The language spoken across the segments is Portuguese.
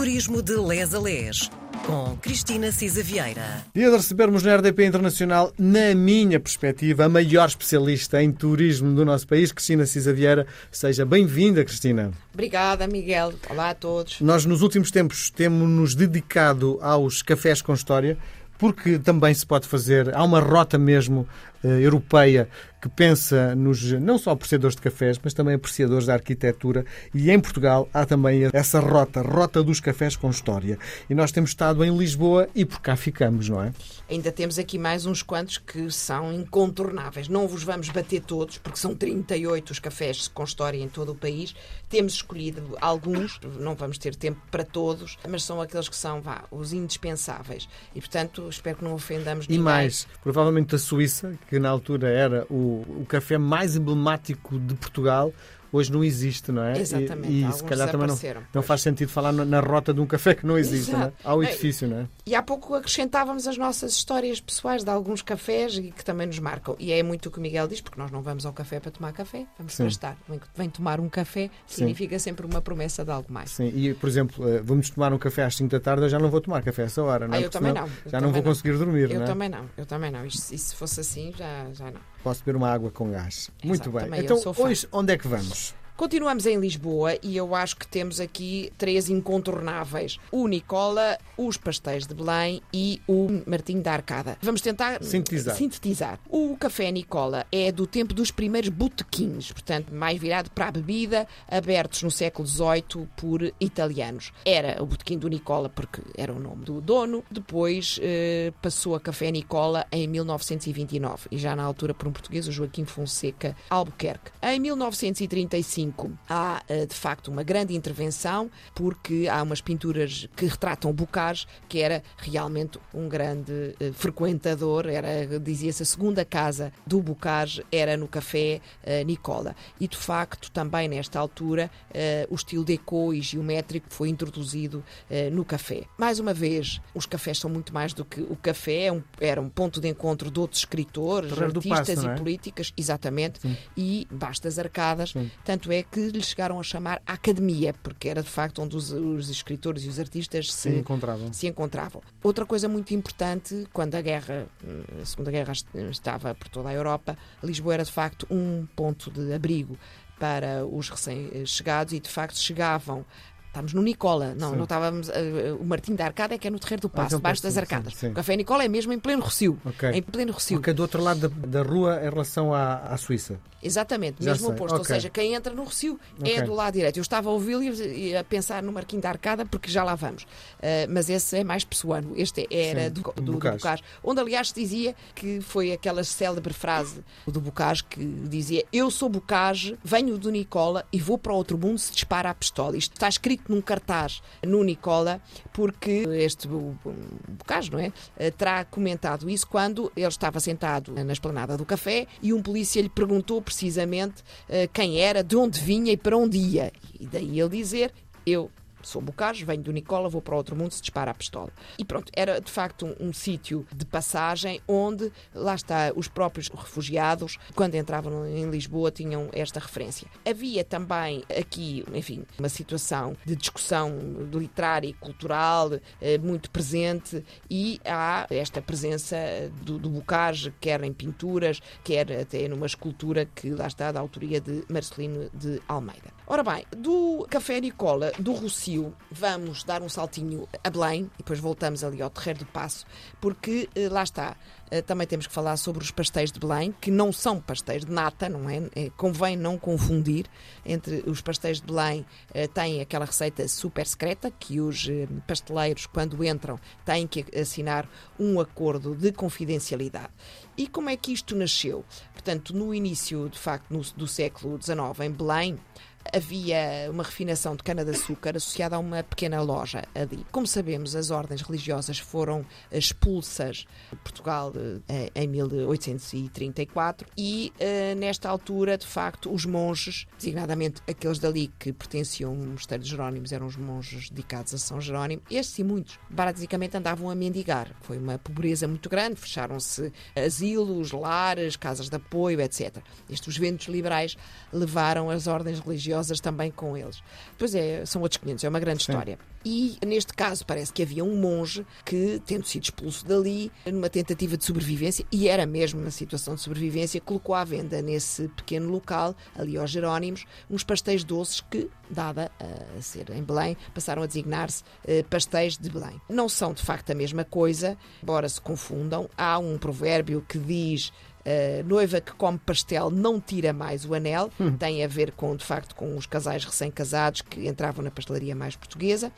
Turismo de Les a Les, com Cristina Cisa Vieira. Dia de recebermos na RDP Internacional, na minha perspectiva, a maior especialista em turismo do nosso país, Cristina Cisa Vieira. Seja bem-vinda, Cristina. Obrigada, Miguel. Olá a todos. Nós, nos últimos tempos, temos-nos dedicado aos cafés com história, porque também se pode fazer, há uma rota mesmo eh, europeia que pensa nos não só apreciadores de cafés, mas também apreciadores da arquitetura. E em Portugal há também essa rota, rota dos cafés com história. E nós temos estado em Lisboa e por cá ficamos, não é? Ainda temos aqui mais uns quantos que são incontornáveis. Não vos vamos bater todos, porque são 38 os cafés com história em todo o país. Temos escolhido alguns, não vamos ter tempo para todos, mas são aqueles que são, vá, os indispensáveis. E, portanto, espero que não ofendamos E ninguém. mais, provavelmente a Suíça, que na altura era o, o café mais emblemático de Portugal, hoje não existe, não é? Exatamente, E, e se calhar também não, não pois. faz sentido falar na, na rota de um café que não existe, não é? Há É, edifício, não é? E há pouco acrescentávamos as nossas histórias pessoais de alguns cafés e que também nos marcam. E é muito o que o Miguel diz, porque nós não vamos ao café para tomar café, vamos Sim. para estar. Vem- tomar um café significa sempre uma promessa de algo mais. Sim, e por exemplo, eh, vamos tomar um café às 5 da tarde, eu já não vou tomar café a essa hora, não é? Ah, eu Porque também não, eu Já não vou não. conseguir dormir, Eu não é? também não, eu também não. Isto- E se fosse assim, já, já não. Posso beber uma água com gás. Muito bem. Então, hoje, onde é que vamos? Continuamos em Lisboa e eu acho que temos aqui três incontornáveis: o Nicola, os pastéis de Belém e o Martinho da Arcada. Vamos tentar Sintetizar. sintetizar. O café Nicola é do tempo dos primeiros botequins, portanto, mais virado para a bebida, abertos no século XVIII por italianos. Era o botequim do Nicola porque era o nome do dono. Depois eh, passou a Café Nicola em 1929 e já na altura por um português, o Joaquim Fonseca Albuquerque. Em 1935 há eh, de facto uma grande intervenção porque há umas pinturas que retratam Bocage, que era realmente um grande eh, frequentador, era dizia-se a segunda casa do Bocage era no café eh, Nicola. E de facto também nesta altura o estilo deco e geométrico foi introduzido no café. Mais uma vez, os cafés são muito mais do que o café, é era um ponto de encontro de outros escritores, artistas Paço, não e é? políticas, exatamente, e vastas arcadas. Sim. Tanto é que lhe chegaram a chamar Academia, porque era de facto onde os, os escritores e os artistas Se se, encontravam. se encontravam. Outra coisa muito importante, quando a guerra, a Segunda Guerra est- estava por toda a Europa, Lisboa era de facto um ponto de abrigo para os recém-chegados e de facto chegavam. Estamos no Nicola, não, Sim. não estávamos. eh, o Martim da Arcada é que é no Terreiro do Ah, Passo, então, debaixo das arcadas. sim, sim. O Café Nicola é mesmo em pleno Rocio. Ok. Em pleno Rocio. Ok, do outro lado da, da rua em relação à, à Suíça. Exatamente, Já mesmo sei, oposto. Ou ok. seja, quem entra no Recio Ok. é do lado direito. Eu estava a ouvi-lo e a pensar no Marquinho da Arcada, porque já lá vamos. Ah, mas esse é mais pessoano. Este era Sim, do, do do, do Bocage. Bocage. Onde, aliás, dizia que foi aquela célebre frase do Bocage que dizia: Eu sou Bocage, venho do Nicola e vou para outro mundo se dispara a pistola. Isto está escrito num cartaz no Nicola, porque este Bocage, não é? Ah, Terá comentado isso quando ele estava sentado na esplanada do café e um polícia lhe perguntou precisamente eh, quem era, de onde vinha e para onde ia. E daí ele dizer: Eu sou Bocage, venho do Nicola, vou para outro mundo se dispara a pistola. E pronto, era de facto um, um sítio de passagem onde, lá está, os próprios refugiados, quando entravam em Lisboa, tinham esta referência. Havia também aqui, enfim, uma situação de discussão literária e cultural eh, muito presente e há esta presença do, do Bocage, quer em pinturas, quer até numa escultura que lá está da autoria de Marcelino de Almeida. Ora bem, do Café Nicola, do Rocio, vamos dar um saltinho a Belém e depois voltamos ali ao Terreiro do Passo, porque eh, lá está. eh, Também temos que falar sobre os pastéis de Belém, que não são pastéis de nata, não é? Eh, Convém não confundir entre os pastéis de Belém, têm aquela receita super secreta que os pasteleiros, quando entram, têm que assinar um acordo de confidencialidade. E como é que isto nasceu? Portanto, no início, de facto, no- do século XIX, em Belém, havia uma refinação de cana-de-açúcar associada a uma pequena loja ali. Como sabemos, as ordens religiosas foram expulsas de Portugal eh, em 1834 e, eh, nesta altura, de facto, os monges, designadamente aqueles dali que pertenciam ao Mosteiro de Jerónimos, eram os monges dedicados a São Jerónimo, estes e muitos, basicamente andavam a mendigar. Foi uma pobreza muito grande, fecharam-se asilos, lares, casas de apoio, etc. Estes os ventos liberais levaram as ordens religiosas também com eles. Pois é, são outros 500, é uma grande Sim. história. E neste caso parece que havia um monge que, tendo sido expulso dali, numa tentativa de sobrevivência, e era mesmo uma situação de sobrevivência, colocou à venda nesse pequeno local, ali aos Jerónimos, uns pastéis doces que, dada a ser em Belém, passaram a designar-se eh, pastéis de Belém. Não são de facto a mesma coisa, embora se confundam. Há um provérbio que diz Uh, noiva que come pastel não tira mais o anel, hum. tem a ver com, de facto, com os casais recém-casados que entravam na pastelaria mais portuguesa.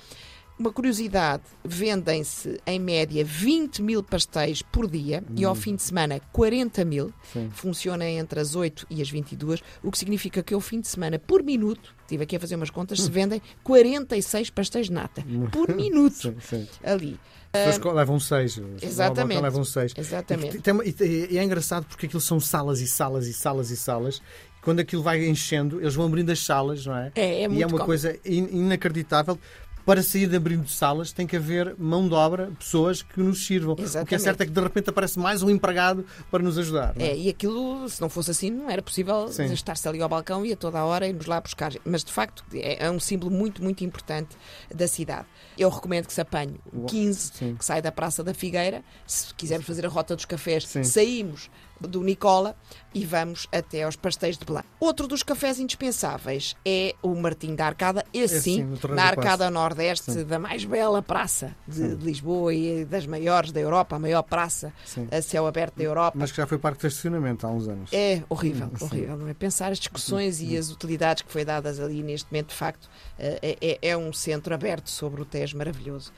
Uma curiosidade: vendem-se em média 20 mil pastéis por dia hum. e ao hum. fim de semana 40 mil. Sim. Funciona entre as 8 e as 22, o que significa que ao fim de semana, por minuto, estive aqui a fazer umas contas, se hum. vendem 46 pastéis de nata por minuto sim, sim. ali. As pessoas levam seis. Exatamente. Levam seis. Exatamente. E, e, e, é engraçado porque aquilo são salas e salas e salas e salas. Quando aquilo vai enchendo, eles vão abrindo as salas, não é? É, é muito E é uma cómodo. coisa inacreditável para sair de abrindo salas tem que haver mão de obra, pessoas que nos sirvam. Exatamente. O que é certo é que de repente aparece mais um empregado para nos ajudar. É? é? e aquilo, se não fosse assim, não era possível estar-se ali ao balcão e a toda a hora nos lá buscar. Mas de facto é, é um símbolo muito, muito importante da cidade. Eu recomendo que se apanhe o 15, Sim. que sai da Praça da Figueira. Se quisermos fazer a rota dos cafés, Sim. saímos do Nicola e vamos até aos pastéis de Belém. Outro dos cafés indispensáveis é o Martim da Arcada, esse sim, na Arcada Nordeste sim. da mais bela praça de, de, Lisboa e das maiores da Europa, a maior praça sim. a céu aberto da Europa. Mas que já foi parque de estacionamento há uns anos. É horrível, sim. horrível. Não é? Pensar as discussões e as utilidades que foi dadas ali neste momento, de facto, eh, é, é, é um centro aberto sobre o Tejo maravilhoso.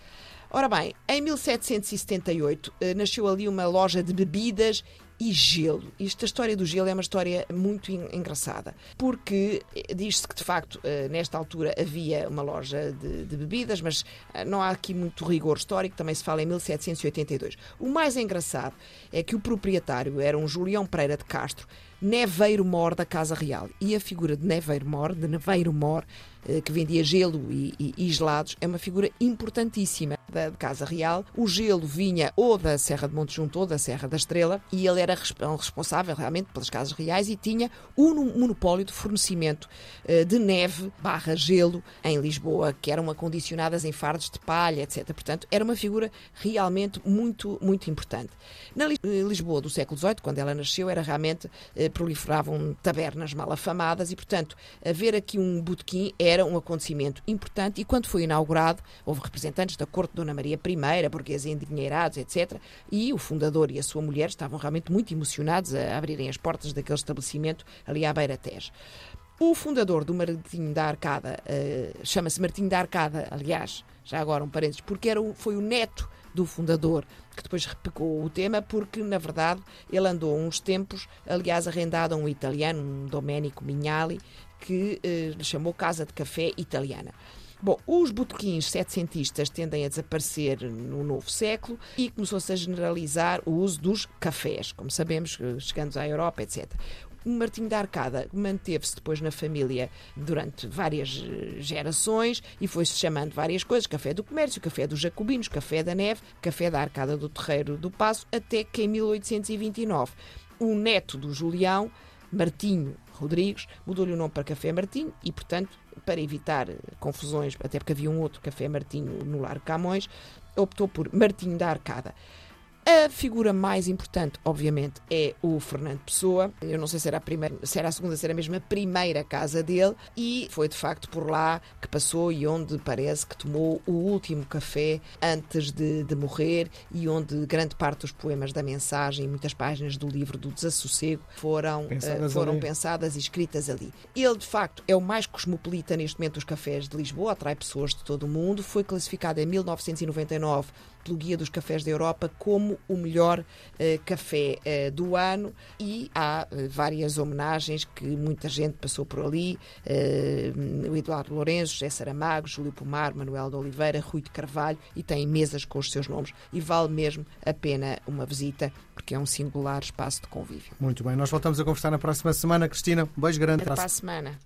Ora bem, em 1778 eh, nasceu ali uma loja de bebidas e gelo. Esta história do gelo é uma história muito engraçada, porque eh, diz-se que de facto eh, nesta altura havia uma loja de, de, bebidas, mas eh, não há aqui muito rigor histórico, também se fala em 1782. O mais engraçado é que o proprietário era um Julião Pereira de Castro, Neveiro Mor da Casa Real. E a figura de Neveiro Mor, de Neveiro Mor, eh, que vendia gelo e, e, e, gelados, é uma figura importantíssima da Casa Real. O gelo vinha ou da Serra de Monte Junto ou da Serra da Estrela e ele era responsável realmente pelas Casas Reais e tinha um monopólio de fornecimento eh, de neve barra gelo em Lisboa, que eram acondicionadas em fardos de palha, etc. Portanto, era uma figura realmente muito, muito importante. Na eh, Lisboa do século XVIII, quando ela nasceu, era realmente proliferavam tabernas mal afamadas e, portanto, haver aqui um botequim era um acontecimento importante e quando foi inaugurado, houve representantes da corte de Dona Maria I, burgueses endinheirados, etc. E o fundador e a sua mulher estavam realmente muito emocionados a abrirem as portas daquele estabelecimento ali à beira Tejo. O fundador do Martim da Arcada, uh, chama-se Martim da Arcada, aliás, já agora um parênteses, porque era o, foi o neto do fundador, que depois repecou o tema, porque, na verdade, ele andou uns tempos, aliás, arrendado a um italiano, um Domenico Mignali, que eh, lhe chamou Casa de Café Italiana. Bom, os botequins setecentistas tendem a desaparecer no novo século e começou-se a generalizar o uso dos cafés, como sabemos, eh, chegando à Europa, etc. Martim da Arcada manteve-se depois na família durante várias eh, gerações e foi-se chamando várias coisas: Café do Comércio, Café dos Jacobinos, Café da Neve, Café da Arcada do Terreiro do Passo, até que em 1829 o neto do Julião, Martinho Rodrigues, mudou-lhe o nome para Café Martinho e, portanto, para evitar eh, confusões, até porque havia um outro Café Martinho no Largo Camões, optou por Martinho da Arcada. A figura mais importante, obviamente, é o Fernando Pessoa. Eu não sei se era a primeira, se era a segunda, se era mesmo a primeira casa dele, e foi de facto por lá que passou e onde parece que tomou o último café antes de, de morrer e onde grande parte dos poemas da mensagem, muitas páginas do livro do Desassossego foram pensadas, uh, foram pensadas e escritas ali. Ele, de facto, é o mais cosmopolita neste momento dos cafés de Lisboa, atrai pessoas de todo o mundo. Foi classificado em 1999 pelo Guia dos Cafés da Europa como o melhor uh, café uh, do ano e há uh, várias homenagens que muita gente passou por ali, o Eduardo Lourenço, José Saramago, Júlio Pomar, Manuel de Oliveira, Rui de Carvalho e tem mesas com os seus nomes e vale mesmo a pena uma visita porque é um singular espaço de convívio. Muito bem, nós voltamos a conversar na próxima semana. Cristina, um beijo grande. Até para a semana.